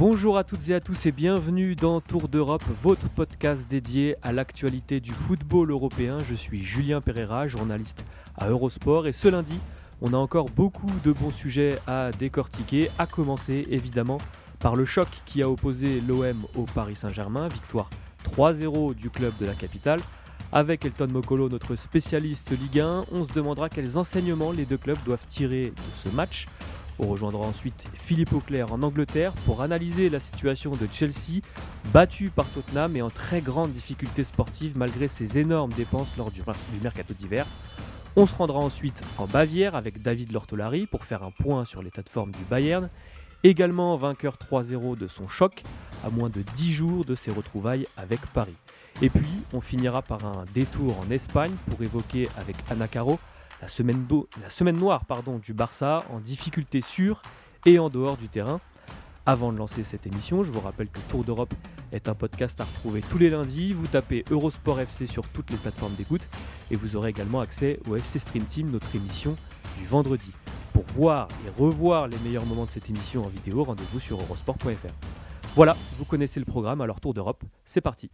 Bonjour à toutes et à tous et bienvenue dans Tour d'Europe, votre podcast dédié à l'actualité du football européen. Je suis Julien Pereira, journaliste à Eurosport et ce lundi, on a encore beaucoup de bons sujets à décortiquer, à commencer évidemment par le choc qui a opposé l'OM au Paris Saint-Germain, victoire 3-0 du club de la capitale. Avec Elton Mokolo, notre spécialiste Ligue 1, on se demandera quels enseignements les deux clubs doivent tirer de ce match. On rejoindra ensuite Philippe Auclair en Angleterre pour analyser la situation de Chelsea, battu par Tottenham et en très grande difficulté sportive malgré ses énormes dépenses lors du, mercato d'hiver. On se rendra ensuite en Bavière avec David Lortolari pour faire un point sur l'état de forme du Bayern, également vainqueur 3-0 de son choc, à moins de 10 jours de ses retrouvailles avec Paris. Et puis, on finira par un détour en Espagne pour évoquer avec Anna Caro la semaine, la semaine noire pardon, du Barça en difficulté sur et en dehors du terrain. Avant de lancer cette émission, je vous rappelle que Tour d'Europe est un podcast à retrouver tous les lundis. Vous tapez Eurosport FC sur toutes les plateformes d'écoute et vous aurez également accès au FC Stream Team, notre émission du vendredi. Pour voir et revoir les meilleurs moments de cette émission en vidéo, rendez-vous sur eurosport.fr. Voilà, vous connaissez le programme, alors Tour d'Europe, c'est parti.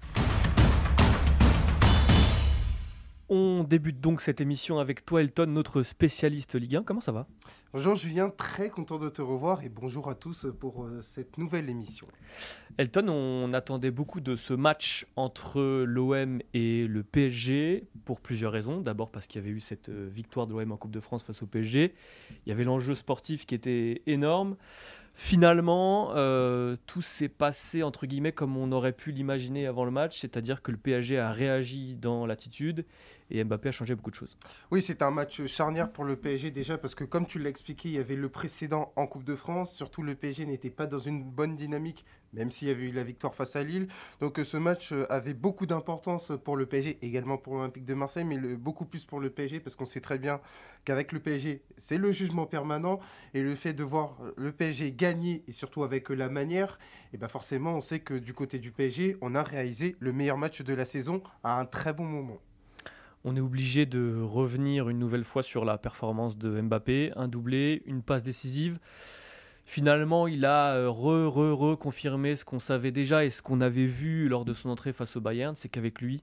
On débute donc cette émission avec toi Elton, notre spécialiste Ligue 1. Comment ça va? Bonjour Julien, très content de te revoir et bonjour à tous pour euh, cette nouvelle émission. Elton, on attendait beaucoup de ce match entre l'OM et le PSG pour plusieurs raisons. D'abord parce qu'il y avait eu cette euh, victoire de l'OM en Coupe de France face au PSG. Il y avait l'enjeu sportif qui était énorme. Finalement, euh, tout s'est passé entre guillemets comme on aurait pu l'imaginer avant le match, c'est-à-dire que le PSG a réagi dans l'attitude et Mbappé a changé beaucoup de choses. Oui, c'est un match charnière pour le PSG déjà parce que comme tu l'as expliqué, il y avait le précédent en Coupe de France. Surtout le PSG n'était pas dans une bonne dynamique, même s'il y avait eu la victoire face à Lille. Donc euh, ce match euh, avait beaucoup d'importance pour le PSG, également pour l'Olympique de Marseille, mais beaucoup plus pour le PSG parce qu'on sait très bien qu'avec le PSG, c'est le jugement permanent et le fait de voir euh, le PSG gagner et surtout avec la manière, et ben forcément on sait que du côté du PSG, on a réalisé le meilleur match de la saison à un très bon moment. On est obligé de revenir une nouvelle fois sur la performance de Mbappé, un doublé, une passe décisive. Finalement, il a euh, re, re, reconfirmé ce qu'on savait déjà et ce qu'on avait vu lors de son entrée face au Bayern, c'est qu'avec lui,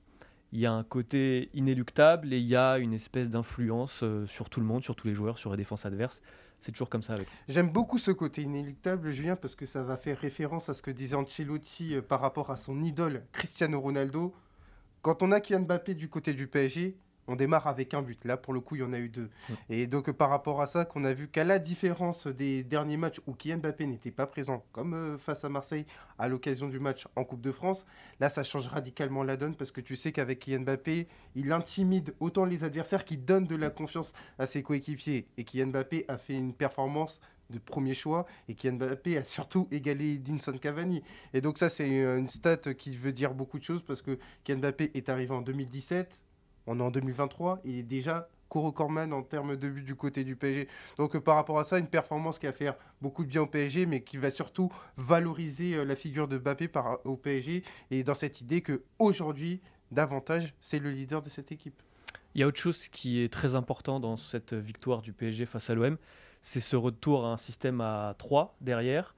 il y a un côté inéluctable et il y a une espèce d'influence euh, sur tout le monde, sur tous les joueurs, sur les défenses adverses. C'est toujours comme ça avec. J'aime beaucoup ce côté inéluctable, Julien, parce que ça va faire référence à ce que disait Ancelotti euh, par rapport à son idole Cristiano Ronaldo. Quand on a Kylian Mbappé du côté du PSG, on démarre avec un but. Là, pour le coup, il y en a eu deux. Ouais. Et donc, par rapport à ça, qu'on a vu qu'à la différence des derniers matchs où Kylian Mbappé n'était pas présent, comme euh, face à Marseille à l'occasion du match en Coupe de France, là, ça change radicalement la donne parce que tu sais qu'avec Kylian Mbappé, il intimide autant les adversaires qui donnent de la confiance à ses coéquipiers. Et Kylian Mbappé a fait une performance de premier choix et Kylian Mbappé a surtout égalé Dinson Cavani. Et donc ça, c'est euh, une stat qui veut dire beaucoup de choses parce que Kylian Mbappé est arrivé en 2017, on est en 2023, il est déjà co-recordman en termes de buts du côté du PSG. Donc euh, par rapport à ça, une performance qui va faire beaucoup de bien au PSG, mais qui va surtout valoriser euh, la figure de Mbappé par, au PSG et dans cette idée que aujourd'hui, davantage, c'est le leader de cette équipe. Il y a autre chose qui est très important dans cette victoire du PSG face à l'OM, c'est ce retour à un système à 3 derrière.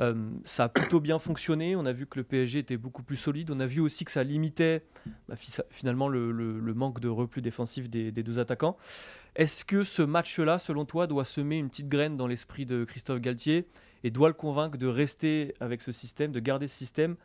Euh, ça a plutôt bien fonctionné. On a vu que le PSG était beaucoup plus solide. On a vu aussi que ça limitait bah, fi- finalement le, le- le manque de repli défensif des, des deux attaquants. Est-ce que ce match-là, selon toi, doit semer une petite graine dans l'esprit de Christophe Galtier et doit le convaincre de rester avec ce système, de garder ce système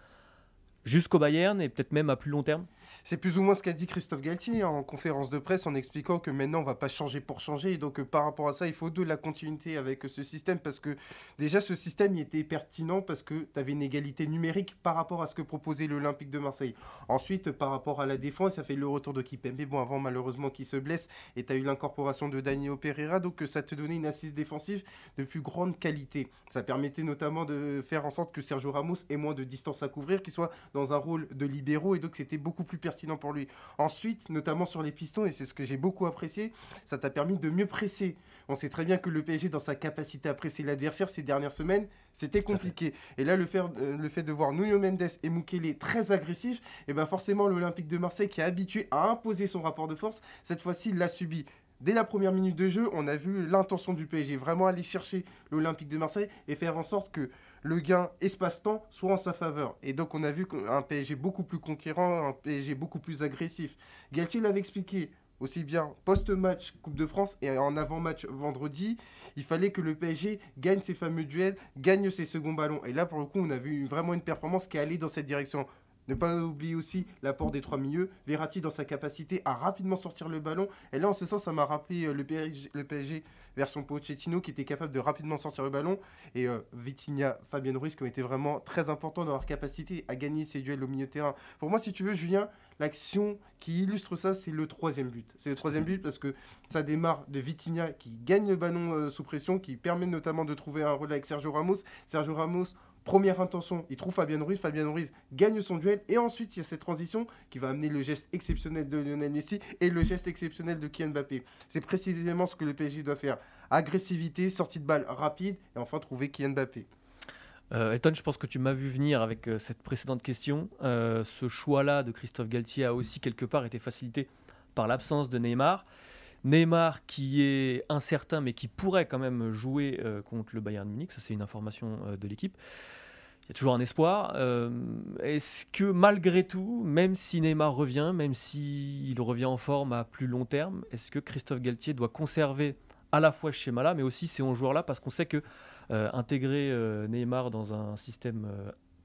jusqu'au Bayern et peut-être même à plus long terme? C'est plus ou moins ce qu'a dit Christophe Galtier en conférence de presse en expliquant que maintenant on va pas changer pour changer. Et donc euh, par rapport à ça, il faut de la continuité avec euh, ce système parce que déjà ce système était pertinent parce que tu avais une égalité numérique par rapport à ce que proposait l'Olympique de Marseille. Ensuite, par rapport à la défense, ça fait le retour de Kipembe, bon avant malheureusement qui se blesse et tu as eu l'incorporation de Daniel Pereira, donc euh, ça te donnait une assise défensive de plus grande qualité. Ça permettait notamment de faire en sorte que Sergio Ramos ait moins de distance à couvrir, qu'il soit dans un rôle de libéraux et donc c'était beaucoup plus pertinent pour lui. Ensuite, notamment sur les pistons, et c'est ce que j'ai beaucoup apprécié, ça t'a permis de mieux presser. On sait très bien que le PSG, dans sa capacité à presser l'adversaire ces dernières semaines, c'était compliqué. Et là, le fait, euh, le fait de voir Nuno Mendes et Mukele très agressifs, et eh ben forcément, l'Olympique de Marseille, qui est habitué à imposer son rapport de force, cette fois-ci, l'a subi. Dès la première minute de jeu, on a vu l'intention du PSG, vraiment aller chercher l'Olympique de Marseille et faire en sorte que le gain espace-temps soit en sa faveur. Et donc on a vu un PSG beaucoup plus conquérant, un PSG beaucoup plus agressif. Galtier l'avait expliqué aussi bien post-match Coupe de France et en avant-match vendredi, il fallait que le PSG gagne ses fameux duels, gagne ses seconds ballons. Et là, pour le coup, on a vu vraiment une performance qui allait dans cette direction. Ne pas oublier aussi l'apport des trois milieux. Verratti dans sa capacité à rapidement sortir le ballon. Et là, en ce sens, ça m'a rappelé euh, le PSG, le PSG version Pochettino qui était capable de rapidement sortir le ballon. Et euh, Vitinha, Fabien Ruiz qui ont été vraiment très importants dans leur capacité à gagner ces duels au milieu de terrain. Pour moi, si tu veux, Julien, l'action qui illustre ça, c'est le troisième but. C'est le troisième but parce que ça démarre de Vitinha qui gagne le ballon euh, sous pression, qui permet notamment de trouver un rôle avec Sergio Ramos. Sergio Ramos Première intention, il trouve Fabien Ruiz. Fabien Ruiz gagne son duel. Et ensuite, il y a cette transition qui va amener le geste exceptionnel de Lionel Messi et le geste exceptionnel de Kylian Mbappé. C'est précisément ce que le PSG doit faire. Agressivité, sortie de balle rapide et enfin trouver Kylian Mbappé. Euh, Elton, je pense que tu m'as vu venir avec euh, cette précédente question. Euh, ce choix-là de Christophe Galtier a aussi quelque part été facilité par l'absence de Neymar. Neymar qui est incertain mais qui pourrait quand même jouer euh, contre le Bayern Munich, ça c'est une information euh, de l'équipe. Il y a toujours un espoir. Euh, est-ce que malgré tout, même si Neymar revient, même s'il revient en forme à plus long terme, est-ce que Christophe Galtier doit conserver à la fois ce schéma-là, mais aussi ces 11 joueurs-là, parce qu'on sait que intégrer Neymar dans un système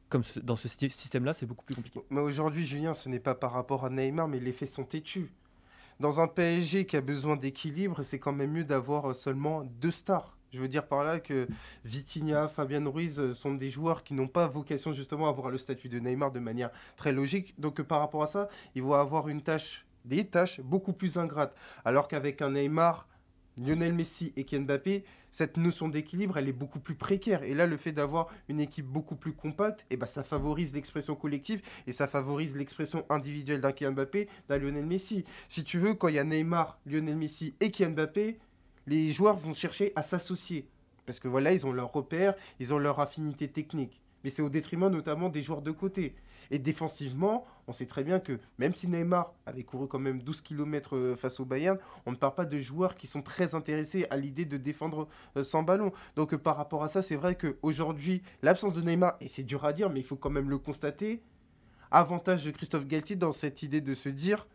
comme dans ce système-là, c'est beaucoup plus compliqué. Aujourd'hui, Julien, ce n'est pas par rapport à Neymar, mais les faits sont têtus dans un PSG qui a besoin d'équilibre, c'est quand même mieux d'avoir seulement deux stars. Je veux dire par là que Vitinha, Fabien Ruiz euh, sont des joueurs qui n'ont pas vocation justement à avoir le statut de Neymar de manière très logique. Donc par rapport à ça, ils vont avoir une tâche, des tâches beaucoup plus ingrates. Alors qu'avec un Neymar, Lionel Messi et Kylian Mbappé, cette notion d'équilibre, elle est beaucoup plus précaire. Et là, le fait d'avoir une équipe beaucoup plus compacte, eh ben, ça favorise l'expression collective et ça favorise l'expression individuelle d'un Kylian Mbappé, d'un Lionel Messi. Si tu veux, quand il y a Neymar, Lionel Messi et Kylian Mbappé, les joueurs vont chercher à s'associer. Parce que voilà, ils ont leur repère, ils ont leur affinité technique. Mais c'est au détriment notamment des joueurs de côté. Et défensivement, on sait très bien que même si Neymar avait couru quand même 12 km euh, face au Bayern, on ne parle pas de joueurs qui sont très intéressés à l'idée de défendre euh, sans ballon. Donc euh, par rapport à ça, c'est vrai qu'aujourd'hui, l'absence de Neymar, et c'est dur à dire, mais il faut quand même le constater, avantage de Christophe Galtier dans cette idée de se dire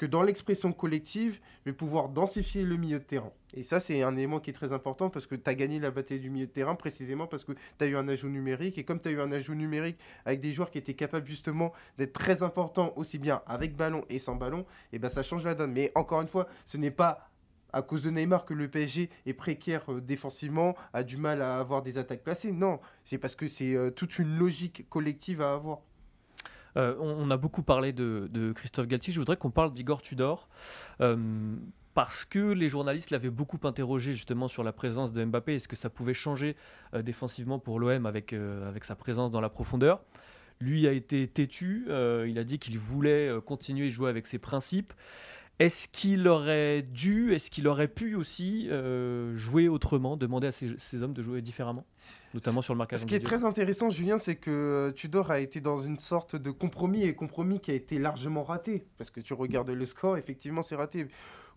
que dans l'expression collective, je vais pouvoir densifier le milieu de terrain. Et ça, c'est un élément qui est très important parce que tu as gagné la bataille du milieu de terrain précisément parce que tu as eu un ajout numérique. Et comme tu as eu un ajout numérique avec des joueurs qui étaient capables justement d'être très importants aussi bien avec ballon et sans ballon, et eh ben ça change la donne. Mais encore une fois, ce n'est pas à cause de Neymar que le PSG est précaire euh, défensivement, a du mal à avoir des attaques placées. Non, c'est parce que c'est euh, toute une logique collective à avoir. Euh, on, a beaucoup parlé de, Christophe Galtier. Je voudrais qu'on parle d'Igor Tudor. Euh, parce que les journalistes l'avaient beaucoup interrogé justement sur la présence de Mbappé. Est-ce que ça pouvait changer euh, défensivement pour l'OM avec, sa présence dans la profondeur? Lui a été têtu. il a dit qu'il voulait continuer à jouer avec ses principes. Est-ce qu'il aurait dû, est-ce qu'il aurait pu aussi jouer autrement, demander à ces hommes de jouer différemment? Notamment sur le marquage. Ce qui est très intéressant, Julien, c'est que euh, Tudor a été dans une sorte de compromis et compromis qui a été largement raté. Parce que tu regardes le score, effectivement, c'est raté.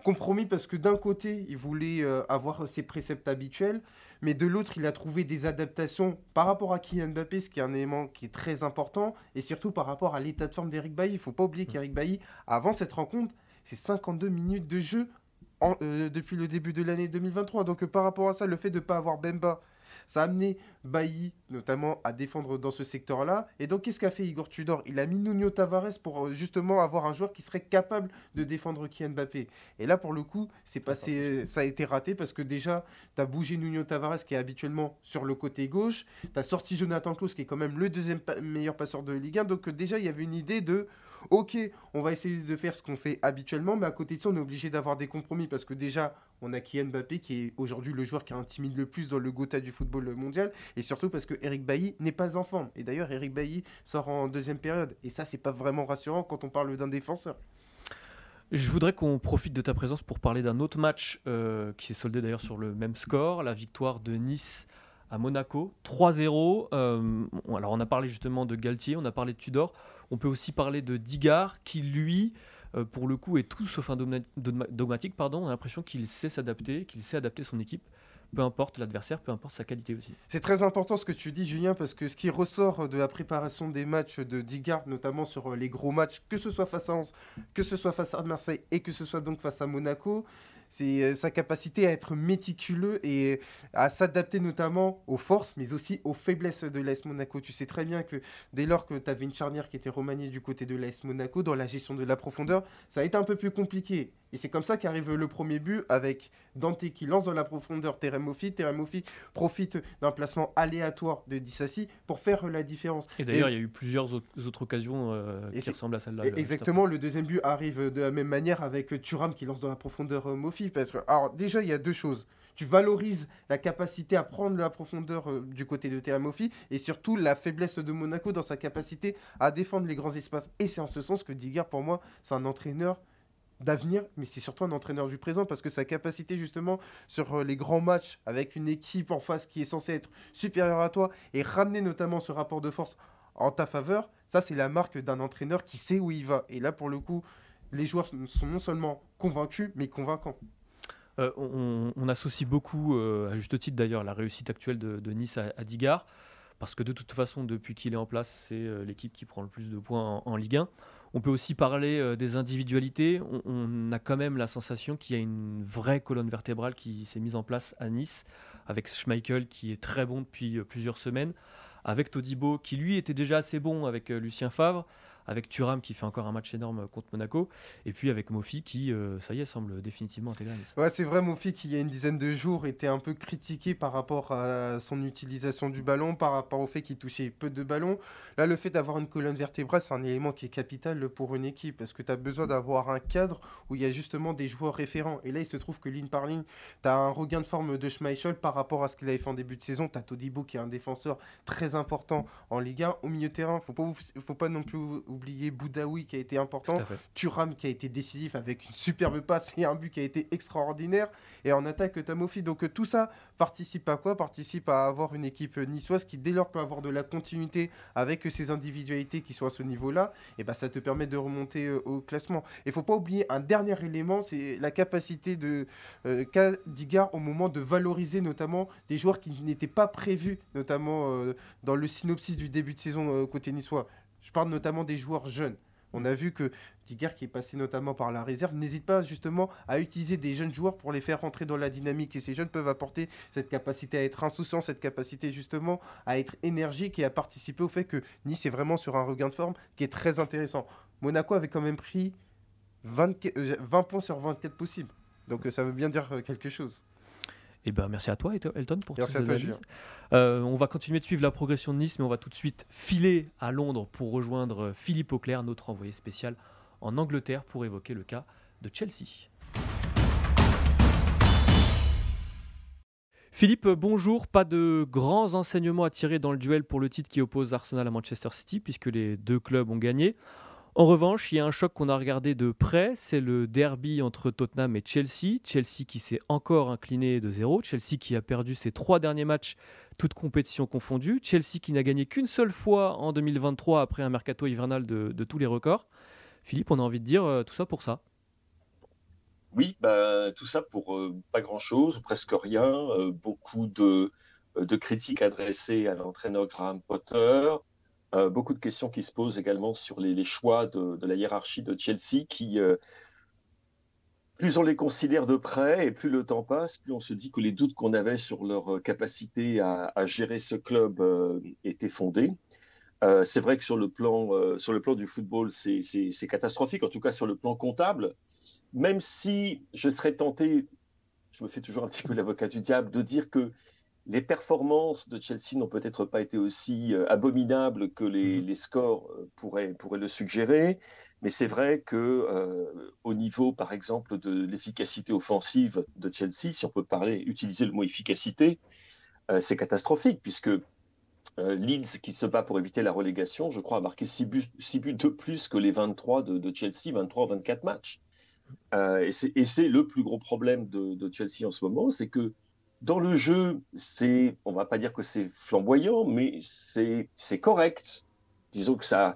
Compromis parce que d'un côté, il voulait euh, avoir ses préceptes habituels, mais de l'autre, il a trouvé des adaptations par rapport à Kylian Mbappé, ce qui est un élément qui est très important, et surtout par rapport à l'état de forme d'Eric Bailly. Il ne faut pas oublier mm. qu'Eric Bailly, avant cette rencontre, c'est 52 minutes de jeu euh, depuis le début de l'année 2023. Donc par rapport à ça, le fait de ne pas avoir Bemba Ça a amené Bailly, notamment, à défendre dans ce secteur-là. Et donc, qu'est-ce qu'a fait Igor Tudor? Il a mis Nuno Tavares pour euh, justement avoir un joueur qui serait capable de défendre Kylian Mbappé. Et là, pour le coup, c'est passé, ça a été raté parce que déjà, tu as bougé Nuno Tavares qui est habituellement sur le côté gauche. Tu as sorti Jonathan Klaus qui est quand même le deuxième meilleur passeur de Ligue 1. Donc, déjà, il y avait une idée de ok, on va essayer de faire ce qu'on fait habituellement, mais à côté de ça, on est obligé d'avoir des compromis parce que déjà, on a Kylian Mbappé qui est aujourd'hui le joueur qui intimide le plus dans le Gotha du football mondial, et surtout parce que Eric Bailly n'est pas en forme. Et d'ailleurs, Eric Bailly sort en deuxième période, et ça, c'est pas vraiment rassurant quand on parle d'un défenseur. Je voudrais qu'on profite de ta présence pour parler d'un autre match euh, qui s'est soldé d'ailleurs sur le même score, la victoire de Nice à Monaco, 3-0. Euh, alors on a parlé justement de Galtier, on a parlé de Tudor. On peut aussi parler de Digard, qui lui, euh, pour le coup, est tout sauf un dogmatique. Pardon. On a l'impression qu'il sait s'adapter, qu'il sait adapter son équipe peu importe l'adversaire, peu importe sa qualité aussi. C'est très important ce que tu dis, Julien, parce que ce qui ressort de la préparation des matchs de Digard, notamment sur euh, les gros matchs, que ce soit face à Anse, que ce soit face à Marseille et que ce soit donc face à Monaco, c'est euh, sa capacité à être méticuleux et à s'adapter notamment aux forces, mais aussi aux faiblesses de l'AS Monaco. Tu sais très bien que dès lors que tu avais une charnière qui était remaniée du côté de l'AS Monaco, dans la gestion de la profondeur, ça a été un peu plus compliqué. Et c'est comme ça qu'arrive le premier but avec Dante qui lance dans la profondeur Teremofi. Teremofi profite d'un placement aléatoire de Dissassi pour faire la différence. Et d'ailleurs, il y a eu plusieurs autres occasions euh, qui ressemblent à celle-là. Exactement, le deuxième but arrive de la même manière avec Thuram qui lance dans la profondeur euh, Mofi. Parce que, alors déjà, il y a deux choses. Tu valorises la capacité à prendre la profondeur euh, du côté de Teremofi et surtout la faiblesse de Monaco dans sa capacité à défendre les grands espaces. Et c'est en ce sens que Digger, pour moi, c'est un entraîneur d'avenir, mais c'est surtout un entraîneur du présent parce que sa capacité justement sur euh, les grands matchs avec une équipe en face qui est censée être supérieure à toi et ramener notamment ce rapport de force en ta faveur, ça c'est la marque d'un entraîneur qui sait où il va. Et là pour le coup, les joueurs sont non seulement convaincus, mais convaincants. Euh, on, associe beaucoup, euh, à juste titre d'ailleurs, la réussite actuelle de, Nice à, à, parce que de toute façon, depuis qu'il est en place, c'est l'équipe qui prend le plus de points en, en Ligue 1. On peut aussi parler euh, des individualités. On, a quand même la sensation qu'il y a une vraie colonne vertébrale qui s'est mise en place à Nice, avec Schmeichel qui est très bon depuis euh, plusieurs semaines, avec Todibo qui lui était déjà assez bon avec euh, Lucien Favre, avec Thuram qui fait encore un match énorme contre Monaco, et puis avec Mofi qui, euh, ça y est, semble définitivement intégré. Ouais, c'est vrai, Mofi qui, il y a une dizaine de jours, était un peu critiqué par rapport à son utilisation du ballon, par rapport au fait qu'il touchait peu de ballons. Là, le fait d'avoir une colonne vertébrale, c'est un élément qui est capital pour une équipe, parce que tu as besoin d'avoir un cadre où il y a justement des joueurs référents. Et là, il se trouve que ligne par ligne, tu as un regain de forme de Schmeichel par rapport à ce qu'il avait fait en début de saison. Tu as Todibo qui est un défenseur très important en Ligue 1. Au milieu terrain, faut pas, faut pas non plus oublier Boudaoui qui a été important, Turam qui a été décisif avec une superbe passe et un but qui a été extraordinaire, et en attaque Tamofi. Donc euh, tout ça participe à quoi? Participe à avoir une équipe niçoise qui dès lors peut avoir de la continuité avec ses individualités qui sont à ce niveau-là, et bah ça te permet de remonter euh, au classement. Il faut pas oublier un dernier élément, c'est la capacité de euh, Kadigar au moment de valoriser notamment des joueurs qui n'étaient pas prévus, notamment dans le synopsis du début de saison côté niçois. Je parle notamment des joueurs jeunes. On a vu que Digger, qui est passé notamment par la réserve, n'hésite pas justement à utiliser des jeunes joueurs pour les faire rentrer dans la dynamique. Et ces jeunes peuvent apporter cette capacité à être insouciant, cette capacité justement à être énergique et à participer au fait que Nice est vraiment sur un regain de forme qui est très intéressant. Monaco avait quand même pris 20, 20 euh, points sur 24 possibles. Donc euh, ça veut bien dire euh, quelque chose. Eh ben, merci à toi, Elton, pour merci toutes ces euh, on va continuer de suivre la progression de Nice, mais on va tout de suite filer à Londres pour rejoindre euh, Philippe Auclair, notre envoyé spécial en Angleterre, pour évoquer le cas de Chelsea. Philippe, bonjour. Pas de grands enseignements à tirer dans le duel pour le titre qui oppose Arsenal à Manchester City, puisque les deux clubs ont gagné. En revanche, il y a un choc qu'on a regardé de près, c'est le derby entre Tottenham et Chelsea. Chelsea qui s'est encore incliné de zéro, Chelsea qui a perdu ses trois derniers matchs, toutes compétitions confondues, Chelsea qui n'a gagné qu'une seule fois en 2023 après un mercato hivernal de, tous les records. Philippe, on a envie de dire euh, tout ça pour ça. Oui, bah, tout ça pour euh, pas grand-chose, presque rien. Euh, beaucoup de, de, critiques adressées à l'entraîneur Graham Potter, euh, beaucoup de questions qui se posent également sur les, choix de, la hiérarchie de Chelsea qui, euh, plus on les considère de près et plus le temps passe, plus on se dit que les doutes qu'on avait sur leur capacité à, gérer ce club étaient fondés. c'est vrai que sur le plan, sur le plan du football, c'est catastrophique, en tout cas sur le plan comptable. Même si je serais tenté, je me fais toujours un petit peu l'avocat du diable, de dire que les performances de Chelsea n'ont peut-être pas été aussi euh, abominables que les, mmh scores euh, pourraient, le suggérer, mais c'est vrai que euh, au niveau, par exemple, de l'efficacité offensive de Chelsea, si on peut parler, utiliser le mot efficacité, c'est catastrophique puisque Leeds, qui se bat pour éviter la relégation, je crois, a marqué 6 buts, de plus que les 23 de, Chelsea, 23 24 matchs. et c'est le plus gros problème de, de Chelsea en ce moment, c'est que dans le jeu, c'est, on va pas dire que c'est flamboyant, mais c'est, c'est correct. Disons que ça,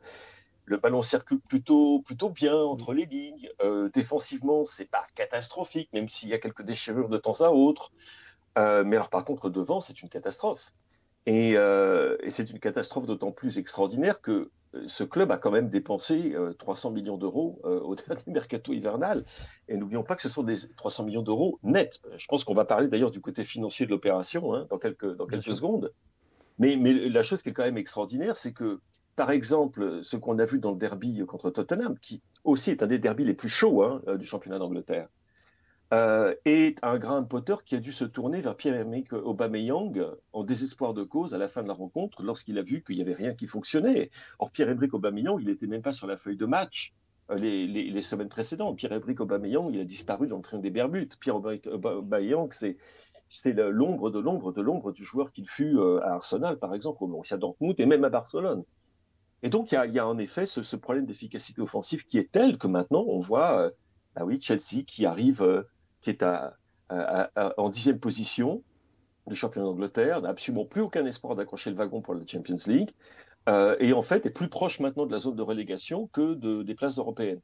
le ballon circule plutôt, plutôt bien entre les lignes. Euh, défensivement, c'est pas catastrophique, même s'il y a quelques déchirures de temps à autre. Euh, mais alors, par contre, devant, c'est une catastrophe. Et, euh, et c'est une catastrophe d'autant plus extraordinaire que ce club a quand même dépensé 300 euh, millions d'euros euh, au dernier mercato hivernal. Et n'oublions pas que ce sont des 300 millions d'euros nets. Je pense qu'on va parler d'ailleurs du côté financier de l'opération hein, dans quelques, dans quelques secondes. Mais, mais, la chose qui est quand même extraordinaire, c'est que, par exemple, ce qu'on a vu dans le derby contre Tottenham, qui aussi est un des derbys les plus chauds hein, euh, du championnat d'Angleterre, euh, et un Graham Potter qui a dû se tourner vers Pierre-Emerick Aubameyang en désespoir de cause à la fin de la rencontre lorsqu'il a vu qu'il n'y avait rien qui fonctionnait. Or, Pierre-Emerick Aubameyang, il n'était même pas sur la feuille de match euh, les, semaines précédentes. Pierre-Emerick Aubameyang, il a disparu dans le train des Bermudes. Pierre-Emerick Aubameyang, c'est l'ombre de l'ombre de l'ombre du joueur qu'il fut euh, à Arsenal, par exemple, au Borussia Dortmund et même à Barcelone. Et donc, il y a, en effet ce, problème d'efficacité offensive qui est tel que maintenant, on voit, bah oui, Chelsea qui arrive qui est en dixième position du championnat d'Angleterre, n'a absolument plus aucun espoir d'accrocher le wagon pour la Champions League, euh, et en fait est plus proche maintenant de la zone de relégation que de, des places européennes.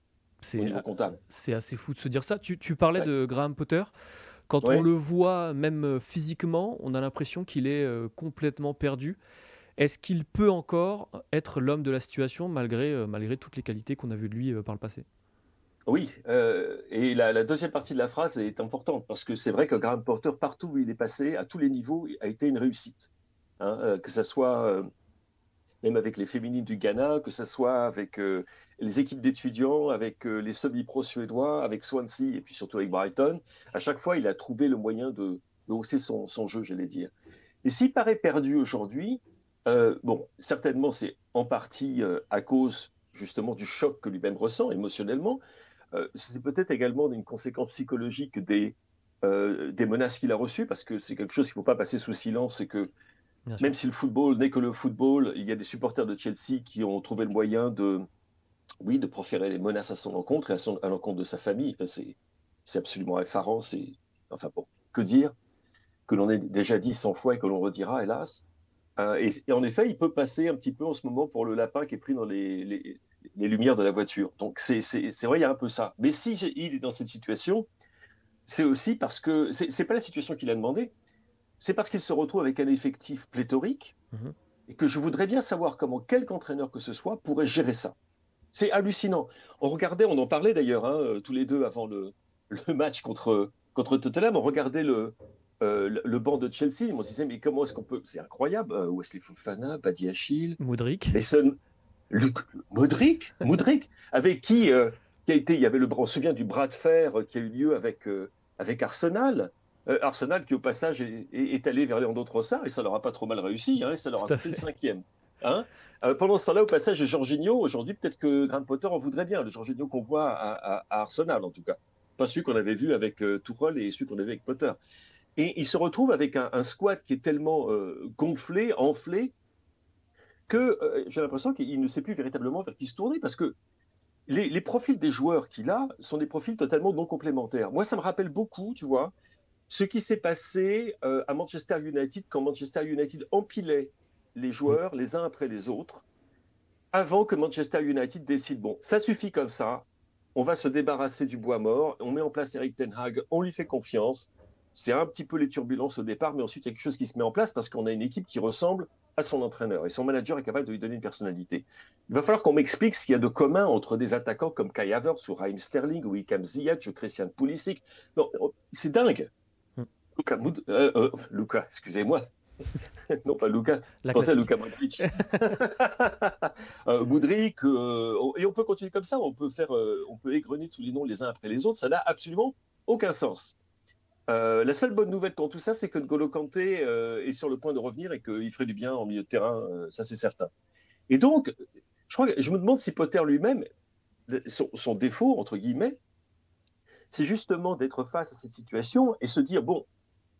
C'est assez fou de se dire ça. Tu, parlais de Graham Potter. Quand on le voit, même euh, physiquement, on a l'impression qu'il est euh, complètement perdu. Est-ce qu'il peut encore être l'homme de la situation malgré, malgré toutes les qualités qu'on a vues de lui par le passé? Oui, euh, et la, deuxième partie de la phrase est importante parce que c'est vrai que Graham Porter, partout où il est passé, à tous les niveaux, a été une réussite. Hein, euh, que ce soit euh, même avec les féminines du Ghana, que ce soit avec les équipes d'étudiants, avec les semi-pros suédois, avec Swansea et puis surtout avec Brighton, à chaque fois, il a trouvé le moyen de, hausser son, son jeu, j'allais dire. Et s'il paraît perdu aujourd'hui, bon, certainement c'est en partie à cause justement du choc que lui-même ressent émotionnellement, c'est peut-être également une conséquence psychologique des, euh, des menaces qu'il a reçues, parce que c'est quelque chose qu'il ne faut pas passer sous silence, c'est que même si le football n'est que le football, il y a des supporters de Chelsea qui ont trouvé le moyen de, oui, de proférer des menaces à son encontre et à, l'encontre de sa famille. c'est absolument effarant. C'est, enfin bon, que dire Que l'on ait déjà dit 100 fois et que l'on redira, hélas. Euh, et, en effet, il peut passer un petit peu en ce moment pour le lapin qui est pris dans les, les lumières de la voiture. Donc c'est vrai, il y a un peu ça. Mais si il est dans cette situation, c'est aussi parce que c'est pas la situation qu'il a demandé, c'est parce qu'il se retrouve avec un effectif pléthorique mhm. et que je voudrais bien savoir comment quelque entraîneur que ce soit pourrait gérer ça. C'est hallucinant. On regardait, on en parlait d'ailleurs hein, euh, tous les deux avant le, le, match contre, contre Tottenham, on regardait le, euh, le, banc de Chelsea, on se disait mais comment est-ce qu'on peut... C'est incroyable, euh, Wesley Fofana, Badi Achille, Modric. Mason, Modric, Modric, avec qui, euh, qui a été, il y avait le, on se souvient du bras de fer qui a eu lieu avec, euh, avec Arsenal. Euh, Arsenal qui au passage est, allé vers Léandro Trossard et ça leur a pas trop mal réussi, hein, et ça leur a coûté le cinquième. Hein pendant ce temps-là, au passage Jorginho, aujourd'hui peut-être que Graham Potter en voudrait bien, le Jorginho qu'on voit à, Arsenal en tout cas. Pas celui qu'on avait vu avec Tourelle et celui qu'on avait vu avec Potter. Et il se retrouve avec un, un squad qui est tellement gonflé, enflé, que euh, j'ai l'impression qu'il ne sait plus véritablement vers qui se tourner parce que les, profils des joueurs qu'il a sont des profils totalement non complémentaires. Moi, ça me rappelle beaucoup, tu vois, ce qui s'est passé euh, à Manchester United quand Manchester United empilait les joueurs les uns après les autres avant que Manchester United décide bon, ça suffit comme ça, on va se débarrasser du bois mort, on met en place Eric Ten Hag, on lui fait confiance. C'est un petit peu les turbulences au départ, mais ensuite il y a quelque chose qui se met en place parce qu'on a une équipe qui ressemble à son entraîneur et son manager est capable de lui donner une personnalité. Il va falloir qu'on m'explique ce qu'il y a de commun entre des attaquants comme Kai Havertz ou Raheem Sterling ou Ikam Ziyech ou Christian Pulisic. Non, c'est dingue. Hmm. Euh, euh, Luca, excusez-moi. non, pas Luca. Je pensais à Luca Modric. euh, Moudric, euh, et on peut continuer comme ça. On peut faire, on peut égrener tous les noms les uns après les autres. Ça n'a absolument aucun sens. Euh, la seule bonne nouvelle dans tout ça, c'est que N'Golo Kanté euh, est sur le point de revenir et qu'il ferait du bien en milieu de terrain, euh, ça c'est certain. Et donc, je, crois je me demande si Potter lui-même, son, défaut, entre guillemets, c'est justement d'être face à cette situation et se dire, bon,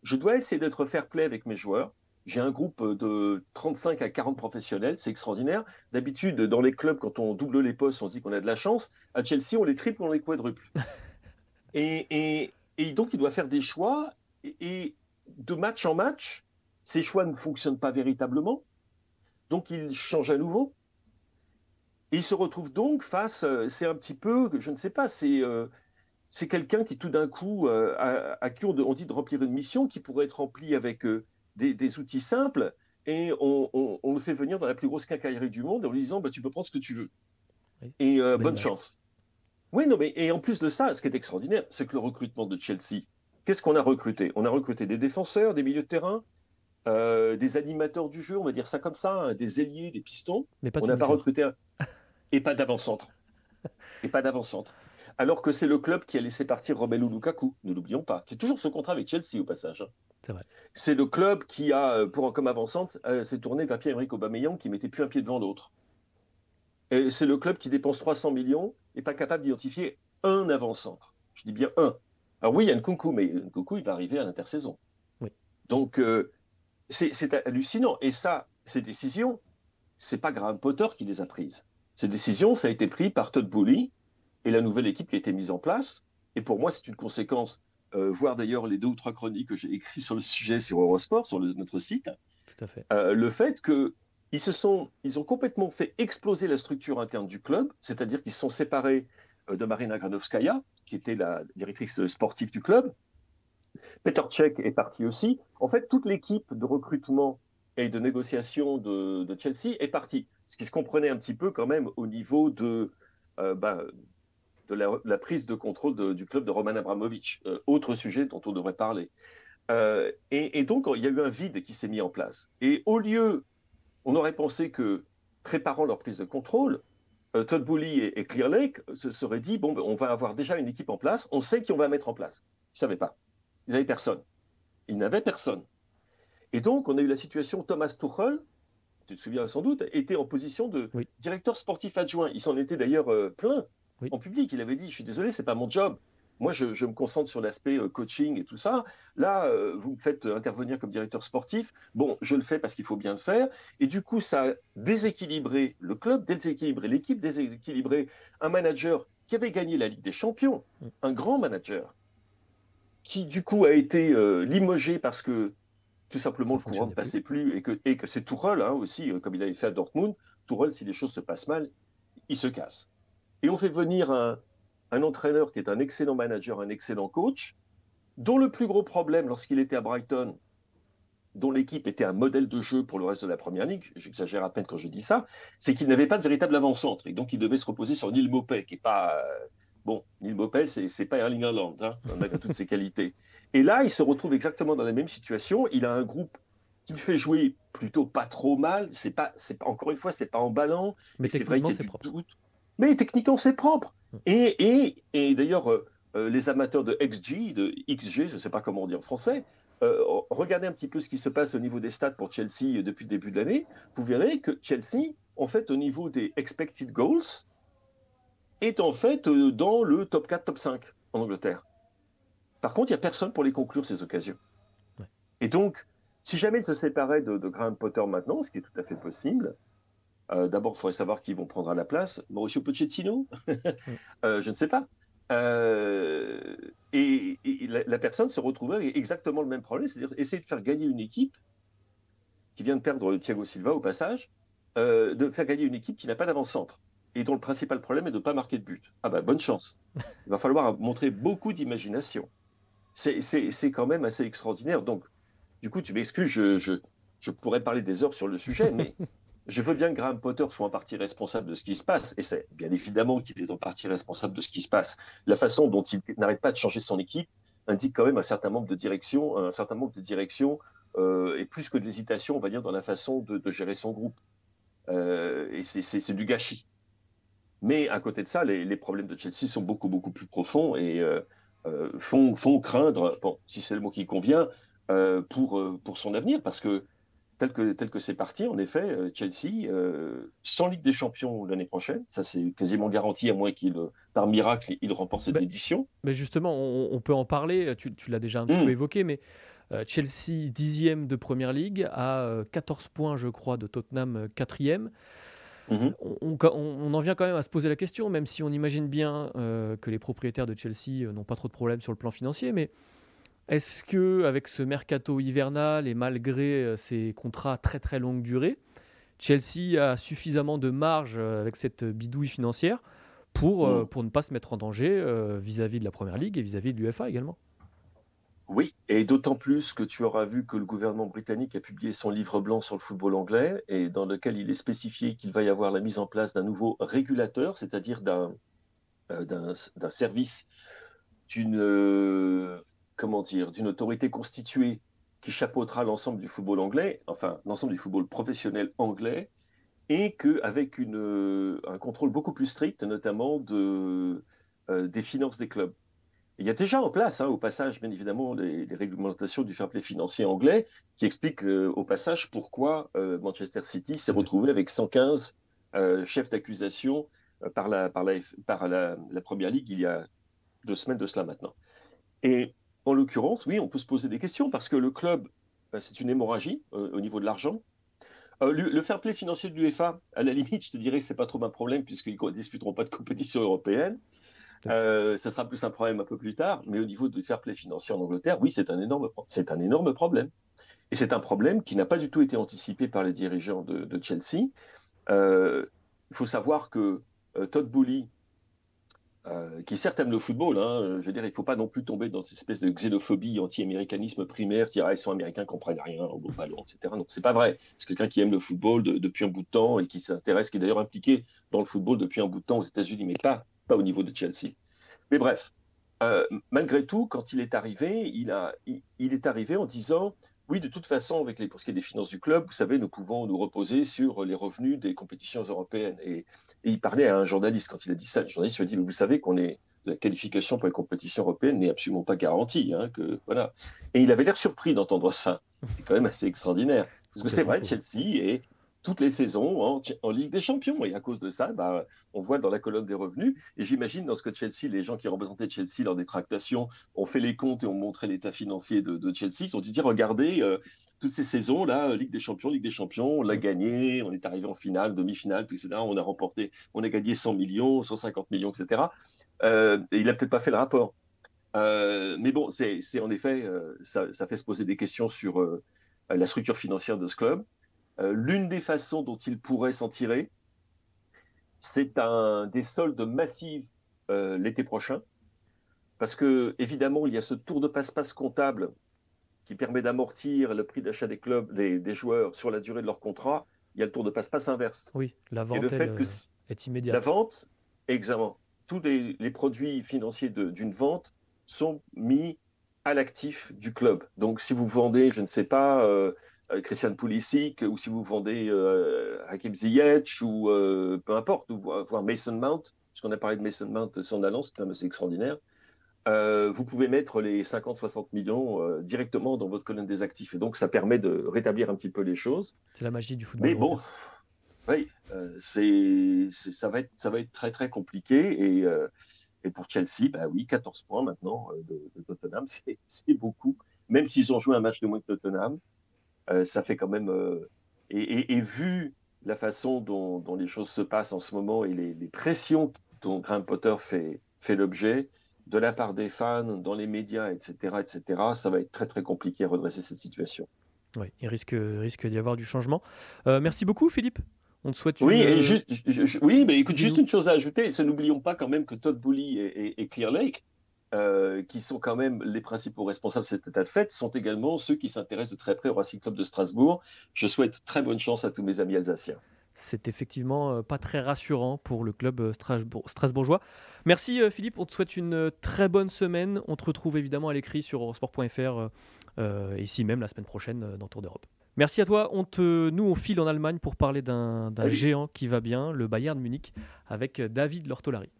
je dois essayer d'être fair play avec mes joueurs. J'ai un groupe de 35 à 40 professionnels, c'est extraordinaire. D'habitude, dans les clubs, quand on double les postes, on se dit qu'on a de la chance. À Chelsea, on les triple, on les quadruple. et, et, et donc, il doit faire des choix. Et, de match en match, ces choix ne fonctionnent pas véritablement. Donc, il change à nouveau. Et il se retrouve donc face, euh, c'est un petit peu, je ne sais pas, c'est euh, c'est quelqu'un qui tout d'un coup, euh, à, qui on, dit de remplir une mission qui pourrait être remplie avec des, outils simples, et on, le fait venir dans la plus grosse quincaillerie du monde en lui disant bah, tu peux prendre ce que tu veux. Et bonne chance. Oui, non, mais et en plus de ça, ce qui est extraordinaire, c'est que le recrutement de Chelsea, qu'est-ce qu'on a recruté? On a recruté des défenseurs, des milieux de terrain, euh, des animateurs du jeu, on va dire ça comme ça, hein, des ailiers, des pistons. Mais on n'a pas recruté un... et pas d'avant-centre. et pas d'avant-centre. Alors que c'est le club qui a laissé partir Romelu Lukaku, ne l'oublions pas, qui est toujours ce contrat avec Chelsea au passage. Hein. C'est vrai. C'est le club qui a, euh, pour comme avant-centre, euh, s'est tourné vers Pierre-Emerick Aubameyang qui mettait plus un pied devant l'autre c'est le club qui dépense 300 millions et pas capable d'identifier un avant-centre. Je dis bien un. Alors oui, il y a Nkunku, mais Nkunku, il va arriver à l'intersaison. Donc, euh, c'est hallucinant. Et ça, ces décisions, c'est pas Graham Potter qui les a prises. Ces décisions, ça a été pris par Todd Bowley et la nouvelle équipe qui a été mise en place. Et pour moi, c'est une conséquence, euh, voir d'ailleurs les deux ou trois chroniques que j'ai écrites sur le sujet sur Eurosport, sur notre site. Tout à fait. Euh, le fait que ils, se sont, ils ont complètement fait exploser la structure interne du club, c'est-à-dire qu'ils se sont séparés euh, de Marina Granovskaya, qui était la directrice sportive du club. Peter Cech est parti aussi. En fait, toute l'équipe de recrutement et de négociation de, Chelsea est partie. Ce qui se comprenait un petit peu quand même au niveau de, euh, de la, prise de contrôle du club de Roman Abramovich. Euh, autre sujet dont on devrait parler. et, donc, il y a eu un vide qui s'est mis en place. Et au lieu on aurait pensé que, préparant leur prise de contrôle, euh, Todd Boehly et, Clear Lake se seraient dit bon, ben, on va avoir déjà une équipe en place, on sait qui on va mettre en place. Ils ne savaient pas. Ils n'avaient personne. Ils n'avaient personne. Et donc, on a eu la situation Thomas Tuchel, tu te souviens sans doute, était en position de directeur sportif adjoint. Il s'en était d'ailleurs euh, plein en public. Il avait dit Je suis désolé, c'est pas mon job. Moi, je, me concentre sur l'aspect euh, coaching et tout ça. Là, euh, vous me faites intervenir comme directeur sportif. Bon, je le fais parce qu'il faut bien le faire. Et du coup, ça a déséquilibré le club, déséquilibré l'équipe, déséquilibré un manager qui avait gagné la Ligue des Champions, un grand manager, qui du coup a été euh, limogé parce que tout simplement le courant ne passait plus, et que, et que c'est Tourelle hein, aussi, comme il avait fait à Dortmund. Tourelle, si les choses se passent mal, il se casse. Et on fait venir un, un entraîneur qui est un excellent manager, un excellent coach, dont le plus gros problème lorsqu'il était à Brighton, dont l'équipe était un modèle de jeu pour le reste de la première ligue, j'exagère à peine quand je dis ça, c'est qu'il n'avait pas de véritable avant-centre. Et donc il devait se reposer sur Neil Mopé, qui n'est pas. Euh, bon, Neil Mopé, c'est pas Erling Haaland, hein, malgré toutes ses qualités. Et là, il se retrouve exactement dans la même situation. Il a un groupe qui fait jouer plutôt pas trop mal. C'est pas, c'est encore une fois, c'est pas emballant, mais c'est vrai qu'il y a du doute. Mais techniquement, c'est propre. Et, et, d'ailleurs, euh, euh, les amateurs de XG, de XG, je ne sais pas comment on dit en français, euh, regardez un petit peu ce qui se passe au niveau des stats pour Chelsea depuis le début de l'année. Vous verrez que Chelsea, en fait, au niveau des expected goals, est en fait dans le top 4, top 5 en Angleterre. Par contre, il n'y a personne pour les conclure ces occasions. Et donc, si jamais ils se séparaient de, de Graham Potter maintenant, ce qui est tout à fait possible, euh, d'abord, il faudrait savoir qui vont prendre à la place. Mauricio Pochettino euh, Je ne sais pas. Euh, et, la, personne se retrouverait avec exactement le même problème, c'est-à-dire essayer de faire gagner une équipe qui vient de perdre Thiago Silva au passage, de faire gagner une équipe qui n'a pas d'avant-centre et dont le principal problème est de ne pas marquer de but. Ah bah bonne chance. Il va falloir montrer beaucoup d'imagination. C'est quand même assez extraordinaire. Donc, du coup, tu m'excuses, je, je pourrais parler des heures sur le sujet, mais je veux bien que Graham Potter soit en partie responsable de ce qui se passe, et c'est bien évidemment qu'il est en partie responsable de ce qui se passe. La façon dont il n'arrête pas de changer son équipe indique quand même un certain nombre de direction, un certain nombre de direction, euh, et plus que de l'hésitation, on va dire, dans la façon de, gérer son groupe. Euh, et c'est du gâchis. Mais à côté de ça, les, problèmes de Chelsea sont beaucoup, beaucoup plus profonds et euh, font, craindre, si c'est le mot qui convient, pour, pour son avenir, parce que tel que tel que c'est parti, en effet, euh, Chelsea euh, sans Ligue des Champions l'année prochaine, ça c'est quasiment garanti à moins qu'il, par miracle, il remporte cette édition. Mais justement, on, peut en parler. Tu, l'as déjà un peu mmh. évoqué, mais euh, Chelsea dixième de Première Ligue à 14 points, je crois, de Tottenham quatrième. Mmh. On, on, en vient quand même à se poser la question, même si on imagine bien que les propriétaires de Chelsea n'ont pas trop de problèmes sur le plan financier, mais est-ce que avec ce mercato hivernal et malgré euh, ces contrats très très longue durée, Chelsea a suffisamment de marge euh, avec cette bidouille financière pour, euh, mm. pour ne pas se mettre en danger vis-à-vis de la Première Ligue et vis-à-vis de l'UFA également? Oui, et d'autant plus que tu auras vu que le gouvernement britannique a publié son livre blanc sur le football anglais et dans lequel il est spécifié qu'il va y avoir la mise en place d'un nouveau régulateur, c'est-à-dire d'un d'un service d'une comment dire, d'une autorité constituée qui chapeautera l'ensemble du football anglais, enfin l'ensemble du football professionnel anglais, et qu'avec un contrôle beaucoup plus strict, notamment de, euh, des finances des clubs. Il y a déjà en place, hein, au passage, bien évidemment, les, réglementations du fair play financier anglais, qui expliquent euh, au passage pourquoi euh, Manchester City s'est retrouvé avec 115 chefs d'accusation par, la, par, la, par la, la, Première Ligue il y a deux semaines de cela maintenant. Et en l'occurrence, oui, on peut se poser des questions parce que le club, bah, c'est une hémorragie euh, au niveau de l'argent. Euh, le, fair play financier de l'UEFA, à la limite, je te dirais que c'est pas trop un problème puisqu'ils ne disputeront pas de compétition européenne. Euh, ça sera plus un problème un peu plus tard, mais au niveau du fair play financier en Angleterre, oui, c'est un énorme, c'est un énorme problème. Et c'est un problème qui n'a pas du tout été anticipé par les dirigeants de, de Chelsea. Il faut savoir que Todd Boehly, euh, qui certes aime le football. Hein, je veux dire, il ne faut pas non plus tomber dans cette espèce de xénophobie, anti-américanisme primaire, dire ah, ils sont américains, comprennent rien au ballon, etc. Donc c'est pas vrai. C'est quelqu'un qui aime le football depuis un bout de temps et qui s'intéresse, qui est d'ailleurs impliqué dans le football depuis un bout de temps aux États-Unis, mais pas, pas au niveau de Chelsea. Mais bref, euh, malgré tout, quand il est arrivé, il, a, il est arrivé en disant oui, de toute façon, avec les, pour ce qui est des finances du club, vous savez, nous pouvons nous reposer sur les revenus des compétitions européennes. Et, il parlait à un journaliste quand il a dit ça. Le journaliste lui a dit, vous savez qu'on est la qualification pour les compétitions européennes n'est absolument pas garantie. Hein, que, voilà. Et il avait l'air surpris d'entendre ça. C'est quand même assez extraordinaire. Parce que c'est vrai, Chelsea est toutes les saisons en, Ligue des Champions. Et à cause de ça, bah, on voit dans la colonne des revenus. Et j'imagine dans ce que Chelsea, les gens qui représentaient Chelsea lors des tractations ont fait les comptes et ont montré l'état financier de, Chelsea. Ils ont dû dire regardez, euh, toutes ces saisons-là, Ligue des Champions, Ligue des Champions, on l'a gagné, on est arrivé en finale, demi-finale, etc. On a remporté, on a gagné 100 millions, 150 millions, etc. Euh, et il n'a peut-être pas fait le rapport. Euh, mais bon, c'est en effet, ça, fait se poser des questions sur la structure financière de ce club. Euh, l'une des façons dont il pourrait s'en tirer, c'est un des soldes massifs euh, l'été prochain, parce que évidemment il y a ce tour de passe-passe comptable qui permet d'amortir le prix d'achat des clubs, des, joueurs sur la durée de leur contrat. Il y a le tour de passe-passe inverse. Oui, la vente euh, est immédiate. La vente, exactement. Tous les, produits financiers d'une vente sont mis à l'actif du club. Donc si vous vendez, je ne sais pas, euh, Christian Pulisic, ou si vous vendez euh, Hakim Ziyech, ou euh, peu importe, ou voir Mason Mount, parce qu'on a parlé de Mason Mount son annonce, quand même assez extraordinaire, vous pouvez mettre les 50-60 millions directement dans votre colonne des actifs. Et donc, ça permet de rétablir un petit peu les choses. C'est la magie du football. Mais bon, oui, c'est, ça, va être, ça va être très, très compliqué. Et, et pour Chelsea, bah oui, 14 points maintenant de, de Tottenham, c'est beaucoup. Même s'ils ont joué un match de moins que Tottenham, euh, ça fait quand même. Euh, et, vu la façon dont, les choses se passent en ce moment et les, pressions dont Graham Potter fait, fait l'objet, de la part des fans, dans les médias, etc., etc., ça va être très très compliqué à redresser cette situation. Oui, il risque, risque d'y avoir du changement. Euh, merci beaucoup, Philippe. On te souhaite Oui, oui mais écoute, juste une chose à ajouter. N'oublions pas quand même que Todd Bully et, Clear Lake qui sont quand même les principaux responsables de cet état de fait, sont également ceux qui s'intéressent de très près au Racing Club de Strasbourg. Je souhaite très bonne chance à tous mes amis alsaciens c'est effectivement pas très rassurant pour le club strasbourgeois. Merci Philippe, on te souhaite une très bonne semaine. On te retrouve évidemment à l'écrit sur eurosport.fr ici même la semaine prochaine dans Tour d'Europe. Merci à toi. On te, nous, on file en Allemagne pour parler d'un géant qui va bien, le Bayern Munich, avec David Lortolari.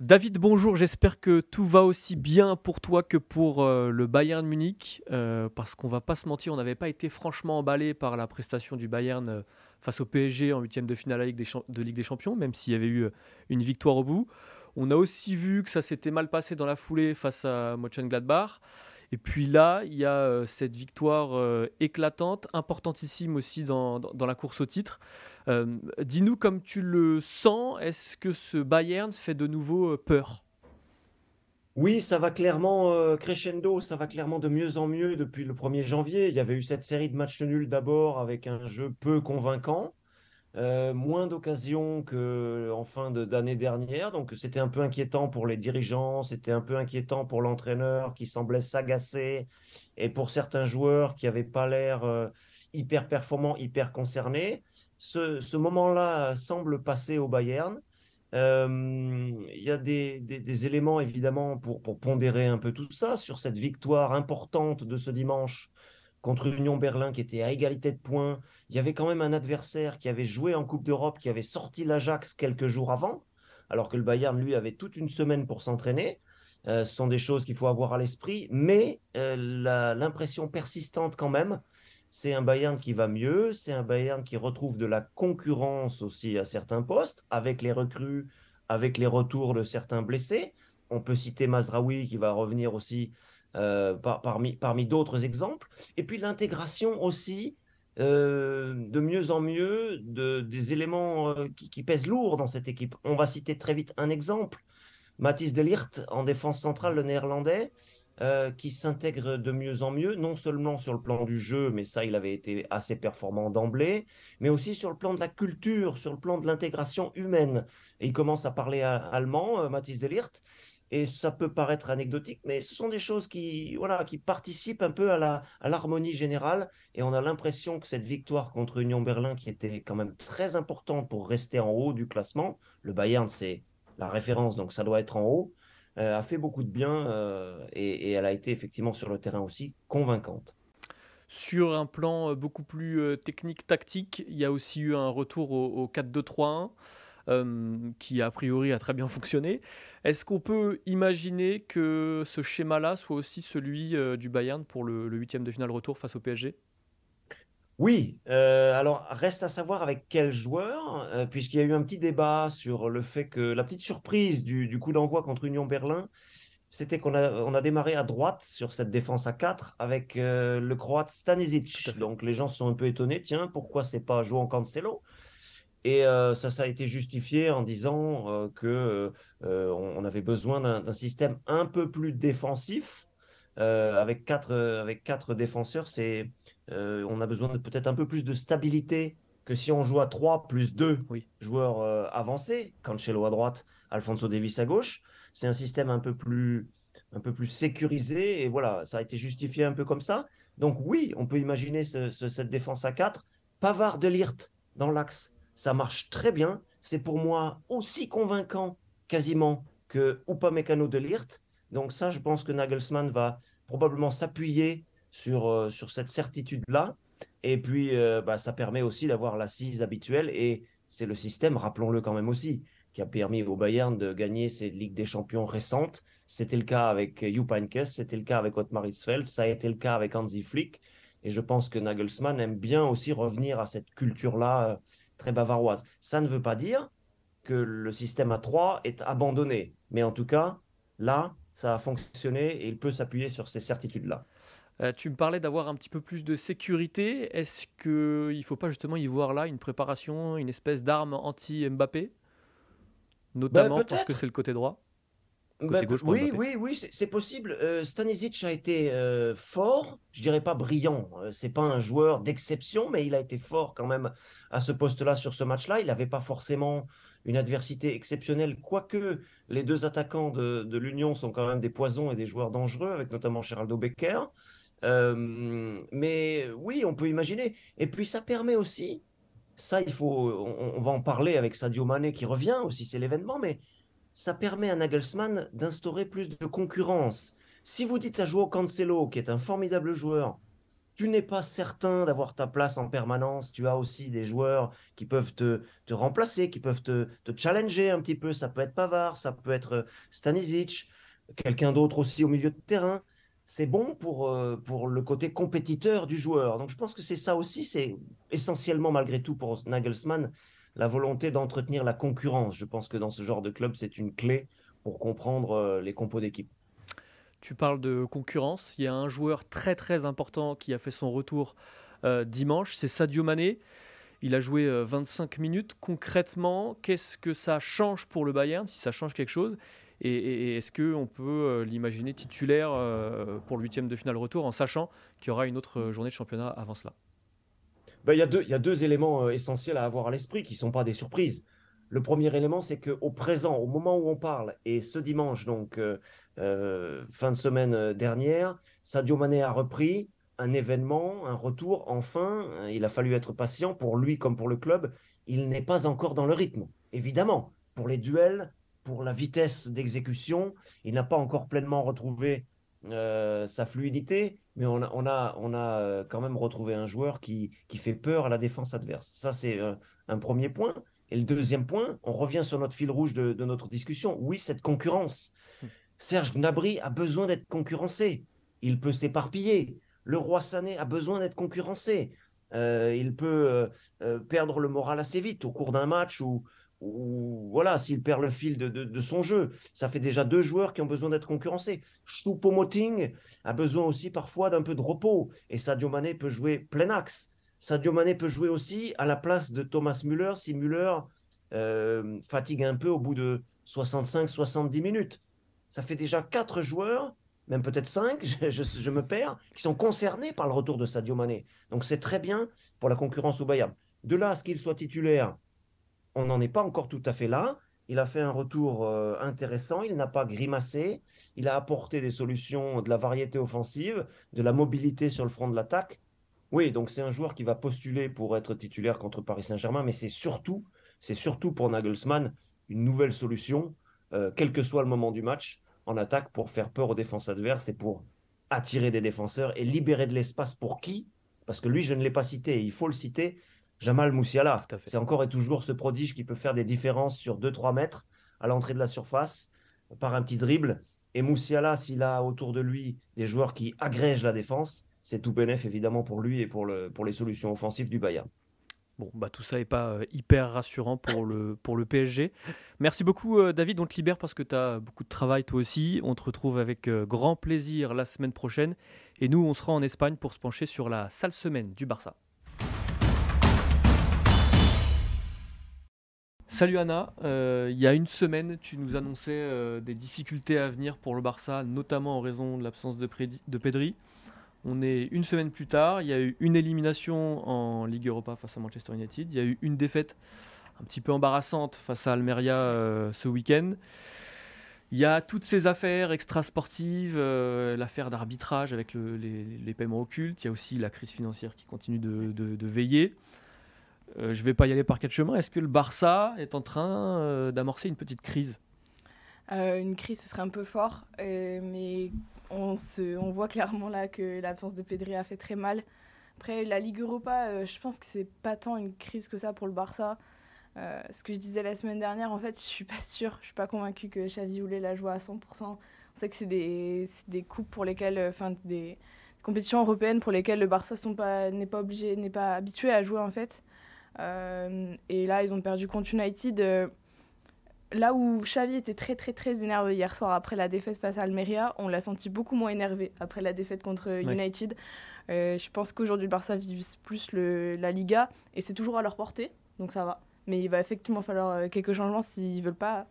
David, bonjour, j'espère que tout va aussi bien pour toi que pour euh, le Bayern Munich, euh, parce qu'on va pas se mentir, on n'avait pas été franchement emballé par la prestation du Bayern euh, face au PSG en huitième de finale de Ligue des Champions, même s'il y avait eu une victoire au bout. On a aussi vu que ça s'était mal passé dans la foulée face à Mönchengladbach. Et puis là, il y a cette victoire éclatante, importantissime aussi dans, dans la course au titre. Euh, dis-nous comme tu le sens, est-ce que ce Bayern fait de nouveau euh, peur? Oui, ça va clairement euh, crescendo, ça va clairement de mieux en mieux depuis le 1er janvier. Il y avait eu cette série de matchs nuls d'abord avec un jeu peu convaincant, moins d'occasions qu'en fin d'année dernière. Donc c'était un peu inquiétant pour les dirigeants, c'était un peu inquiétant pour l'entraîneur qui semblait s'agacer et pour certains joueurs qui n'avaient pas l'air hyper performants, hyper concernés ce, moment-là semble passer au Bayern. Euh, il y a des, éléments évidemment pour, pondérer un peu tout ça sur cette victoire importante de ce dimanche contre Union Berlin qui était à égalité de points. Il y avait quand même un adversaire qui avait joué en Coupe d'Europe, qui avait sorti l'Ajax quelques jours avant, alors que le Bayern, lui, avait toute une semaine pour s'entraîner. Euh, ce sont des choses qu'il faut avoir à l'esprit, mais euh, l'impression persistante quand même, c'est un Bayern qui va mieux, c'est un Bayern qui retrouve de la concurrence aussi à certains postes, avec les recrues, avec les retours de certains blessés. On peut citer Mazraoui qui va revenir aussi euh, parmi, parmi d'autres exemples. Et puis l'intégration aussi euh, de mieux en mieux de, des éléments euh, qui, pèsent lourd dans cette équipe. On va citer très vite un exemple. Mathis de Ligt en défense centrale, le néerlandais, euh, qui s'intègre de mieux en mieux, non seulement sur le plan du jeu, mais ça, il avait été assez performant d'emblée, mais aussi sur le plan de la culture, sur le plan de l'intégration humaine. Et il commence à parler allemand, euh, Mathis Delirte, et ça peut paraître anecdotique, mais ce sont des choses qui, voilà, qui participent un peu à, à l'harmonie générale. Et on a l'impression que cette victoire contre Union Berlin, qui était quand même très importante pour rester en haut du classement, le Bayern, c'est la référence, donc ça doit être en haut. Euh, a fait beaucoup de bien euh, et, elle a été effectivement sur le terrain aussi convaincante. Sur un plan euh, beaucoup plus technique, tactique, il y a aussi eu un retour au, 4-2-3-1 qui a priori a très bien fonctionné. Est-ce qu'on peut imaginer que ce schéma-là soit aussi celui du Bayern pour le huitième de finale retour face au PSG oui, euh, alors reste à savoir avec quel joueur, euh, puisqu'il y a eu un petit débat sur le fait que la petite surprise du, coup d'envoi contre Union Berlin, c'était qu'on a, on a démarré à droite sur cette défense à 4 avec euh, le croate Stanisic. Donc les gens sont un peu étonnés, tiens, pourquoi c'est pas en Cancelo? Et ça, ça a été justifié en disant que on, avait besoin d'un système un peu plus défensif. Avec, quatre, avec quatre défenseurs, c'est euh, on a besoin de peut-être un peu plus de stabilité que si on joue à 3 plus 2 joueurs euh, avancés, Cancelo à droite, Alfonso Davis à gauche. C'est un système un peu plus un peu plus sécurisé et voilà, ça a été justifié un peu comme ça. Donc oui, on peut imaginer cette défense à 4. Pavard de Lirt dans l'axe, ça marche très bien. C'est pour moi aussi convaincant quasiment que Upamecano de Lirt. Donc ça, je pense que Nagelsmann va probablement s'appuyer sur, euh, sur cette certitude-là. Et puis, euh, bah, ça permet aussi d'avoir l'assise habituelle. Et c'est le système, rappelons-le quand même aussi, qui a permis au Bayern de gagner ces Ligues des Champions récentes. C'était le cas avec Jupp c'était le cas avec Ottmar Hitzfeld, ça a été le cas avec Hansi Flick. Et je pense que Nagelsmann aime bien aussi revenir à cette culture-là euh, très bavaroise. Ça ne veut pas dire que le système à 3 est abandonné. Mais en tout cas, là, ça a fonctionné et il peut s'appuyer sur ces certitudes-là. Euh, tu me parlais d'avoir un petit peu plus de sécurité. Est-ce qu'il ne faut pas justement y voir là une préparation, une espèce d'arme anti-Mbappé? Notamment bah, parce que c'est le côté droit côté bah, gauche oui, oui, oui, c'est possible. Euh, Stanisic a été euh, fort, je dirais pas brillant. c'est pas un joueur d'exception, mais il a été fort quand même à ce poste-là sur ce match-là. Il n'avait pas forcément une adversité exceptionnelle, quoique les deux attaquants de, l'Union sont quand même des poisons et des joueurs dangereux, avec notamment Geraldo Becker. Euh, mais oui, on peut imaginer. Et puis ça permet aussi, ça il faut, on, va en parler avec Sadio Mané qui revient aussi, c'est l'événement, mais ça permet à Nagelsmann d'instaurer plus de concurrence. Si vous dites à Joao Cancelo, qui est un formidable joueur, tu n'es pas certain d'avoir ta place en permanence. Tu as aussi des joueurs qui peuvent te, remplacer, qui peuvent te, te, challenger un petit peu. Ça peut être Pavard, ça peut être Stanisic, quelqu'un d'autre aussi au milieu de terrain c'est bon pour, euh, pour le côté compétiteur du joueur. Donc je pense que c'est ça aussi, c'est essentiellement malgré tout pour Nagelsmann, la volonté d'entretenir la concurrence. Je pense que dans ce genre de club, c'est une clé pour comprendre euh, les compos d'équipe. Tu parles de concurrence, il y a un joueur très très important qui a fait son retour euh, dimanche, c'est Sadio Mané. Il a joué 25 minutes. Concrètement, qu'est-ce que ça change pour le Bayern, si ça change quelque chose? Et, est-ce qu'on peut euh, l'imaginer titulaire euh, pour le huitième de finale retour en sachant qu'il y aura une autre euh, journée de championnat avant cela? Deux, il y a deux éléments essentiels à avoir à l'esprit qui ne sont pas des surprises. Le premier élément, c'est qu'au présent, au moment où on parle, et ce dimanche, donc fin de semaine dernière, Sadio Mané a repris un événement, un retour, enfin. Il a fallu être patient pour lui comme pour le club. Il n'est pas encore dans le rythme, évidemment. Pour les duels, pour la vitesse d'exécution. Il n'a pas encore pleinement retrouvé euh, sa fluidité, mais on a, on a, on a euh, quand même retrouvé un joueur qui, qui fait peur à la défense adverse. Ça, c'est euh, un premier point. Et le deuxième point, on revient sur notre fil rouge de, notre discussion. Oui, cette concurrence. Hmm. Serge Gnabry a besoin d'être concurrencé. Il peut s'éparpiller. Le roi Sané a besoin d'être concurrencé. il peut perdre le moral assez vite au cours d'un match ou, ou voilà, s'il perd le fil de, son jeu. Ça fait déjà deux joueurs qui ont besoin d'être concurrencés. Choupo-Moting a besoin aussi parfois d'un peu de repos. Et Sadio Mané peut jouer plein axe. Sadio Mané peut jouer aussi à la place de Thomas Müller si Müller euh, fatigue un peu au bout de 65-70 minutes. Ça fait déjà quatre joueurs, même peut-être cinq, je, me perds, qui sont concernés par le retour de Sadio Mané. Donc c'est très bien pour la concurrence au Bayern. De là à ce qu'il soit titulaire, on n'en est pas encore tout à fait là. Il a fait un retour euh, intéressant, il n'a pas grimacé, il a apporté des solutions, de la variété offensive, de la mobilité sur le front de l'attaque. Oui, donc c'est un joueur qui va postuler pour être titulaire contre Paris Saint-Germain, mais c'est surtout, c'est surtout pour Nagelsmann une nouvelle solution, euh, quel que soit le moment du match, en attaque pour faire peur aux défenses adverses et pour attirer des défenseurs et libérer de l'espace pour qui? Parce que lui, je ne l'ai pas cité, il faut le citer, Jamal Moussiala. C'est encore et toujours ce prodige qui peut faire des différences sur 2-3 mètres à l'entrée de la surface par un petit dribble. Et Moussiala, s'il a autour de lui des joueurs qui agrègent la défense, c'est tout bénéf évidemment pour lui et pour, le, pour les solutions offensives du Bayern. Bon, bah tout ça n'est pas euh, hyper rassurant pour le, pour PSG. Merci beaucoup euh, David, on te libère parce que tu as beaucoup de travail toi aussi. On te retrouve avec euh, grand plaisir la semaine prochaine. Et nous, on sera en Espagne pour se pencher sur la sale semaine du Barça. Salut Anna, il y a une semaine, tu nous annonçais des difficultés à venir pour le Barça, notamment en raison de l'absence de, de. On est une semaine plus tard, il y a eu une élimination en Ligue Europa face à Manchester United, il y a eu une défaite un petit peu embarrassante face à Almeria euh, ce week-end. Il y a toutes ces affaires extrasportives, l'affaire d'arbitrage avec les, paiements occultes, il y a aussi la crise financière qui continue de veiller. Euh, je ne vais pas y aller par quatre chemins. Est-ce que le Barça est en train euh, d'amorcer une petite crise? Euh, Une crise, ce serait un peu fort, mais on, se, on voit clairement là que l'absence de Pedri a fait très mal. Après, la Ligue Europa, je pense que c'est pas tant une crise que ça pour le Barça. ce que je disais la semaine dernière, en fait, je suis pas sûre, je suis pas convaincue que Xavi voulait la jouer à 100%. On sait que c'est des, des coupes pour lesquelles, enfin, des compétitions européennes pour lesquelles le Barça n'est pas obligé, n'est pas habitué à jouer en fait. Euh, et là, ils ont perdu contre United. Euh, là où Xavi était très très très énervé hier soir après la défaite face à Almeria, on l'a senti beaucoup moins énervé après la défaite contre United. Euh, je pense qu'aujourd'hui le Barça vise plus le, la Liga et c'est toujours à leur portée, donc ça va. Mais il va effectivement falloir quelques changements s'ils veulent pas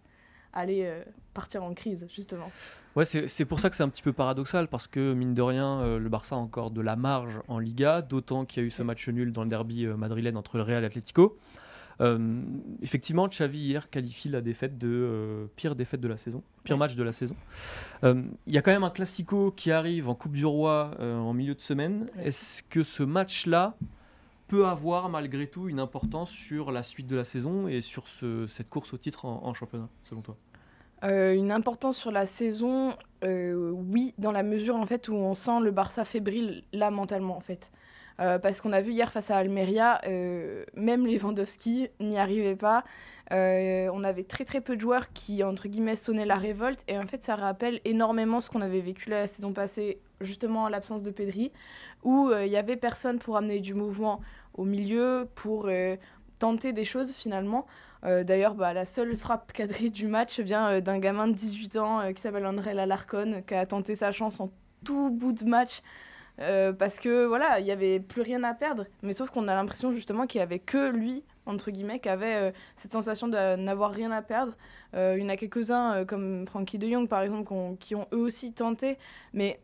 aller partir en crise justement. Ouais, c'est pour ça que c'est un petit peu paradoxal parce que mine de rien, euh, le Barça a encore de la marge en Liga, d'autant qu'il y a eu ce match nul dans le derby euh, madrilène entre le Real et l'Atlético. Euh, effectivement, Xavi hier qualifie la défaite de euh, pire défaite de la saison, pire match de la saison. Euh, il y a quand même un classico qui arrive en Coupe du Roi en milieu de semaine. Est-ce que ce match-là peut avoir malgré tout une importance sur la suite de la saison et sur cette course au titre en, championnat, selon toi? Une importance sur la saison, oui, dans la mesure en fait où on sent le Barça fébrile là mentalement en fait. Euh, parce qu'on a vu hier face à Almeria, euh, même Lewandowski n'y arrivait pas. Euh, on avait très très peu de joueurs qui, entre guillemets, sonnaient la révolte. Et en fait, ça rappelle énormément ce qu'on avait vécu la saison passée, justement à l'absence de Pedri, où il n'y avait personne pour amener du mouvement au milieu, pour tenter des choses finalement. D'ailleurs, bah, la seule frappe cadrée du match vient d'un gamin de 18 ans qui s'appelle André Alarcon, qui a tenté sa chance en tout bout de match euh, parce que voilà, il n'y avait plus rien à perdre. Mais sauf qu'on a l'impression justement qu'il n'y avait que lui, entre guillemets, qui avait euh, cette sensation de n'avoir rien à perdre. Euh, il y en a quelques-uns, comme Frankie de Jong par exemple, qui ont eux aussi tenté, mais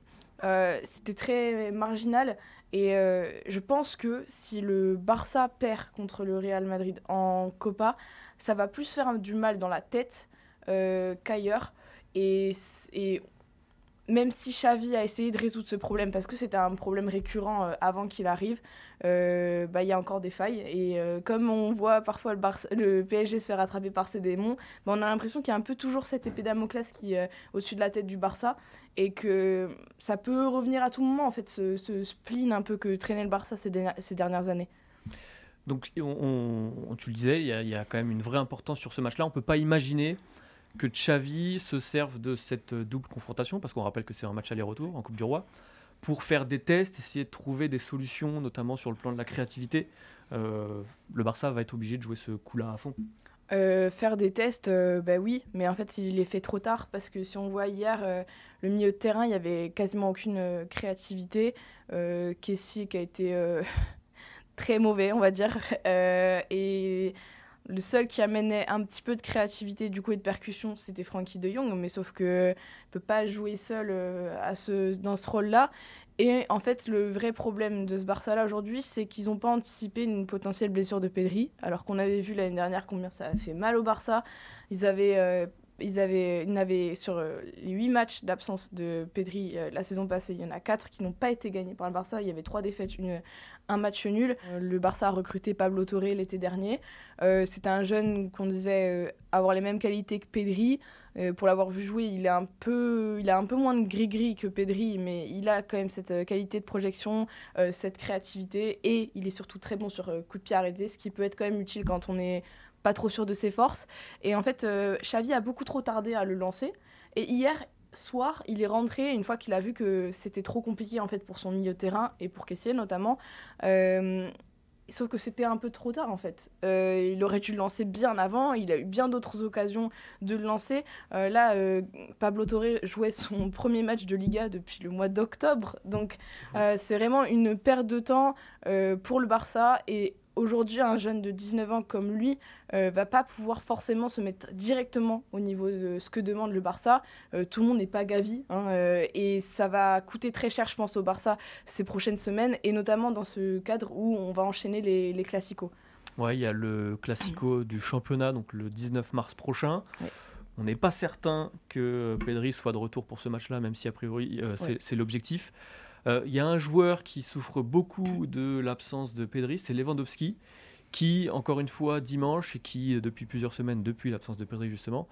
c'était très marginal. Et je pense que si le Barça perd contre le Real Madrid en Copa, ça va plus faire du mal dans la tête qu'ailleurs. Et, même si Xavi a essayé de résoudre ce problème, parce que c'était un problème récurrent euh, avant qu'il arrive, euh, bah, il y a encore des failles. Et euh, comme on voit parfois le, PSG se faire attraper par ses démons, bah, on a l'impression qu'il y a un peu toujours cette épée Damoclès qui est au-dessus de la tête du Barça, et que ça peut revenir à tout moment, en fait, ce, spleen un peu que traînait le Barça ces, ces dernières années. Donc, on, tu le disais, il y, y, a quand même une vraie importance sur ce match-là. On ne peut pas imaginer que Xavi se serve de cette double confrontation, parce qu'on rappelle que c'est un match aller-retour en Coupe du Roi, pour faire des tests, essayer de trouver des solutions, notamment sur le plan de la créativité. Euh, le Barça va être obligé de jouer ce coup-là à fond. Euh, faire des tests, euh, bah oui, mais en fait il est fait trop tard parce que si on voit hier le milieu de terrain, il n'y avait quasiment aucune créativité. Kessie qui a été très mauvais, on va dire, et le seul qui amenait un petit peu de créativité du coup et de percussion, c'était Frankie de Jong, mais sauf que peut pas jouer seul euh, à ce, dans ce rôle-là. Et en fait, le vrai problème de ce Barça-là aujourd'hui, c'est qu'ils n'ont pas anticipé une potentielle blessure de Pedri, alors qu'on avait vu l'année dernière combien ça a fait mal au Barça. Ils avaient euh, ils avaient, sur euh, les 8 matchs d'absence de Pedri euh, la saison passée, il y en a 4 qui n'ont pas été gagnés par le Barça. Il y avait 3 défaites, une, un match nul. Euh, le Barça a recruté Pablo Torre l'été dernier. C'est un jeune qu'on disait avoir les mêmes qualités que Pedri. pour l'avoir vu jouer, il, est un peu, il a un peu moins de gris-gris que Pedri, mais il a quand même cette qualité de projection, cette créativité, et il est surtout très bon sur coup de pied arrêté, ce qui peut être quand même utile quand on est pas trop sûr de ses forces. Et en fait, euh, Xavi a beaucoup trop tardé à le lancer. Et hier soir, il est rentré une fois qu'il a vu que c'était trop compliqué en fait pour son milieu de terrain et pour Kessier notamment. Euh, sauf que c'était un peu trop tard en fait. Euh, il aurait dû le lancer bien avant. Il a eu bien d'autres occasions de le lancer. là, Pablo Torre jouait son premier match de Liga depuis le mois d'octobre. Donc c'est vraiment une perte de temps pour le Barça et aujourd'hui, un jeune de 19 ans comme lui euh, va pas pouvoir forcément se mettre directement au niveau de ce que demande le Barça. Euh, tout le monde n'est pas Gavi hein, euh, et ça va coûter très cher, je pense, au Barça ces prochaines semaines et notamment dans ce cadre où on va enchaîner les, les classicos. Ouais, il y a le classico du championnat, donc le 19 mars prochain. On n'est pas certain que Pedri soit de retour pour ce match-là, même si a priori c'est l'objectif. Il euh, y a un joueur qui souffre beaucoup de l'absence de Pedri, c'est Lewandowski, qui, encore une fois, dimanche, et qui, depuis plusieurs semaines, depuis l'absence de Pedri justement,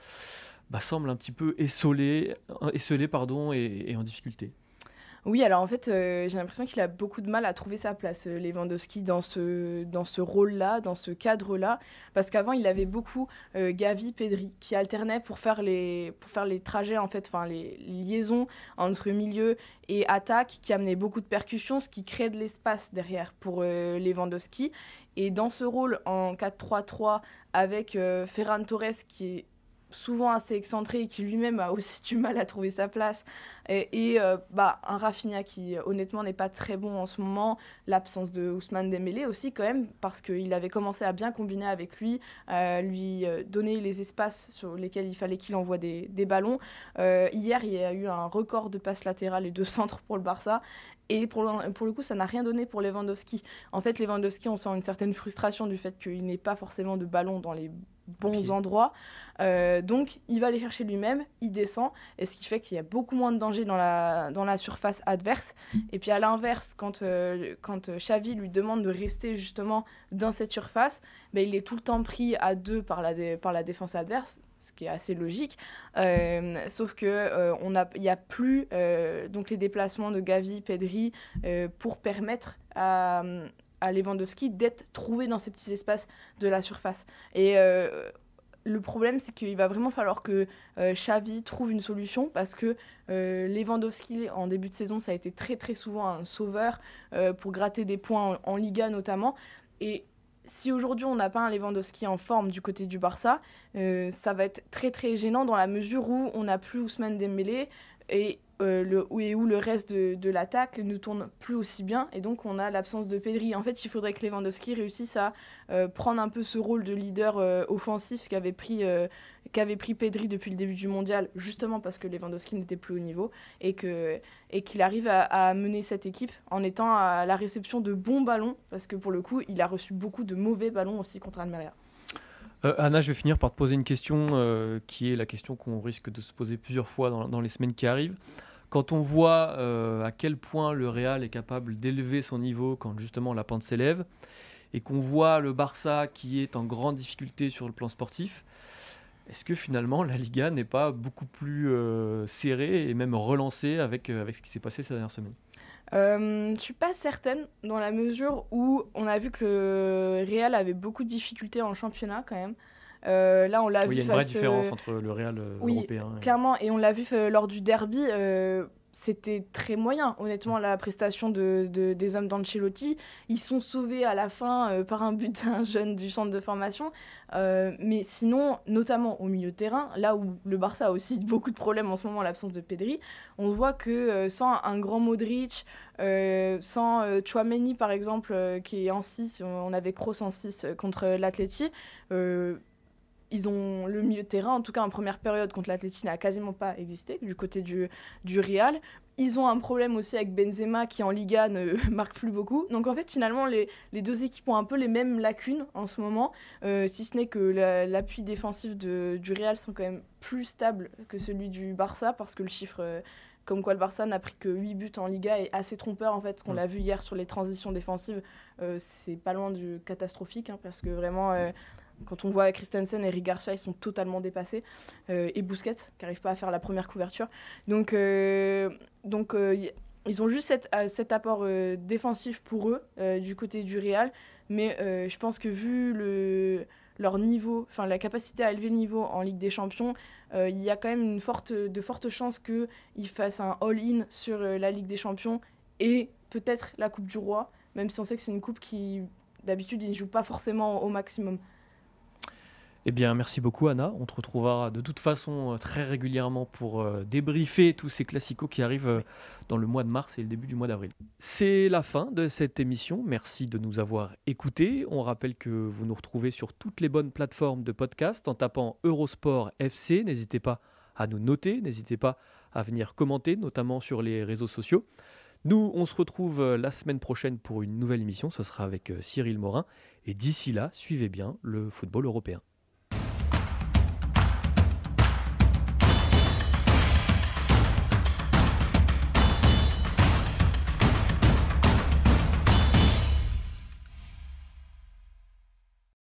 bah, semble un petit peu essolé, esselé pardon, et en difficulté. Oui, alors en fait, euh, j'ai l'impression qu'il a beaucoup de mal à trouver sa place, euh, Lewandowski, dans ce, dans ce rôle-là, dans ce cadre-là. Parce qu'avant, il avait beaucoup euh, Gavi, Pedri, qui alternaient pour faire les, pour faire les trajets, en fait, enfin les liaisons entre milieu et attaque, qui amenaient beaucoup de percussions, ce qui crée de l'espace derrière pour Lewandowski. Et dans ce rôle en 4-3-3, avec Ferran Torres, qui est souvent assez excentré et qui lui-même a aussi du mal à trouver sa place. Et, euh, bah, un Rafinha qui honnêtement n'est pas très bon en ce moment. L'absence de Ousmane Dembélé aussi quand même parce qu'il avait commencé à bien combiner avec lui, à lui euh, donner les espaces sur lesquels il fallait qu'il envoie des, des ballons. Euh, hier, il y a eu un record de passes latérales et de centres pour le Barça. Et pour le, pour le coup, ça n'a rien donné pour Lewandowski. En fait, Lewandowski, on sent une certaine frustration du fait qu'il n'ait pas forcément de ballon dans les bons endroits. Euh, donc, il va aller chercher lui-même, il descend, et ce qui fait qu'il y a beaucoup moins de danger dans la, dans la surface adverse. Et puis, à l'inverse, quand, euh, quand Xavi lui demande de rester justement dans cette surface, ben, il est tout le temps pris à deux par la, par la défense adverse qui est assez logique. Euh, sauf que euh, on il n'y a plus euh, donc les déplacements de Gavi, Pedri pour permettre à, Lewandowski d'être trouvé dans ces petits espaces de la surface. Et le problème, c'est qu'il va vraiment falloir que Xavi trouve une solution parce que Lewandowski, en début de saison, ça a été très très souvent un sauveur pour gratter des points en, en Liga notamment. Et si aujourd'hui on n'a pas un Lewandowski en forme du côté du Barça, euh, ça va être très très gênant dans la mesure où on n'a plus Ousmane Dembélé et euh, le, où, où le reste de, l'attaque ne tourne plus aussi bien et donc on a l'absence de Pedri. En fait, il faudrait que Lewandowski réussisse à euh, prendre un peu ce rôle de leader euh, offensif qu'avait pris, qu'avait pris Pedri depuis le début du mondial, justement parce que Lewandowski n'était plus au niveau et que et qu'il arrive à, mener cette équipe en étant à la réception de bons ballons parce que pour le coup, il a reçu beaucoup de mauvais ballons aussi contre Almeria. Anna, je vais finir par te poser une question qui est la question qu'on risque de se poser plusieurs fois dans, les semaines qui arrivent. Quand on voit euh, à quel point le Real est capable d'élever son niveau quand justement la pente s'élève, et qu'on voit le Barça qui est en grande difficulté sur le plan sportif, est-ce que finalement la Liga n'est pas beaucoup plus euh, serrée et même relancée avec, euh, ce qui s'est passé ces dernières semaines? euh, je suis pas certaine dans la mesure où on a vu que le Real avait beaucoup de difficultés en championnat quand même. Euh, là, on l'a vu. Il y a une vraie différence entre le Real euh, oui, européen. Clairement, et on l'a vu euh, lors du derby. C'était très moyen, honnêtement, la prestation de, des hommes d'Ancelotti. Ils sont sauvés à la fin par un but d'un jeune du centre de formation. mais sinon, notamment au milieu de terrain, là où le Barça a aussi beaucoup de problèmes en ce moment, l'absence de Pedri, on voit que sans un grand Modric, sans Chouameni par exemple, qui est en 6, on avait Kroos en 6 contre l'Atleti, ils ont le milieu de terrain, en tout cas en première période contre l'Atleti, n'a quasiment pas existé du côté du, du Real. Ils ont un problème aussi avec Benzema qui en Liga ne marque plus beaucoup. Donc en fait finalement les, les, deux équipes ont un peu les mêmes lacunes en ce moment, euh, si ce n'est que l'appui défensif de, du Real sont quand même plus stables que celui du Barça parce que le chiffre... Euh, comme quoi le Barça n'a pris que 8 buts en Liga est assez trompeur en fait. Ce qu'on a vu hier sur les transitions défensives, euh, c'est pas loin du catastrophique hein, parce que vraiment quand on voit Christensen et Rick Garcia, ils sont totalement dépassés. Euh, et Bousquet, qui n'arrive pas à faire la première couverture. Donc, euh, euh, ils ont juste cet, apport défensif pour eux, du côté du Real. Mais je pense que vu le, leur niveau, enfin la capacité à élever le niveau en Ligue des Champions, il y a quand même de fortes chances qu'ils fassent un all-in sur la Ligue des Champions et peut-être la Coupe du Roi, même si on sait que c'est une coupe qui, d'habitude, ils ne jouent pas forcément au maximum. Eh bien, merci beaucoup Anna. On te retrouvera de toute façon euh, très régulièrement pour euh, débriefer tous ces classicos qui arrivent euh, dans le mois de mars et le début du mois d'avril. C'est la fin de cette émission. Merci de nous avoir écoutés. On rappelle que vous nous retrouvez sur toutes les bonnes plateformes de podcast en tapant Eurosport FC. N'hésitez pas à nous noter, n'hésitez pas à venir commenter, notamment sur les réseaux sociaux. Nous, on se retrouve la semaine prochaine pour une nouvelle émission. Ce sera avec Cyril Morin. Et d'ici là, suivez bien le football européen.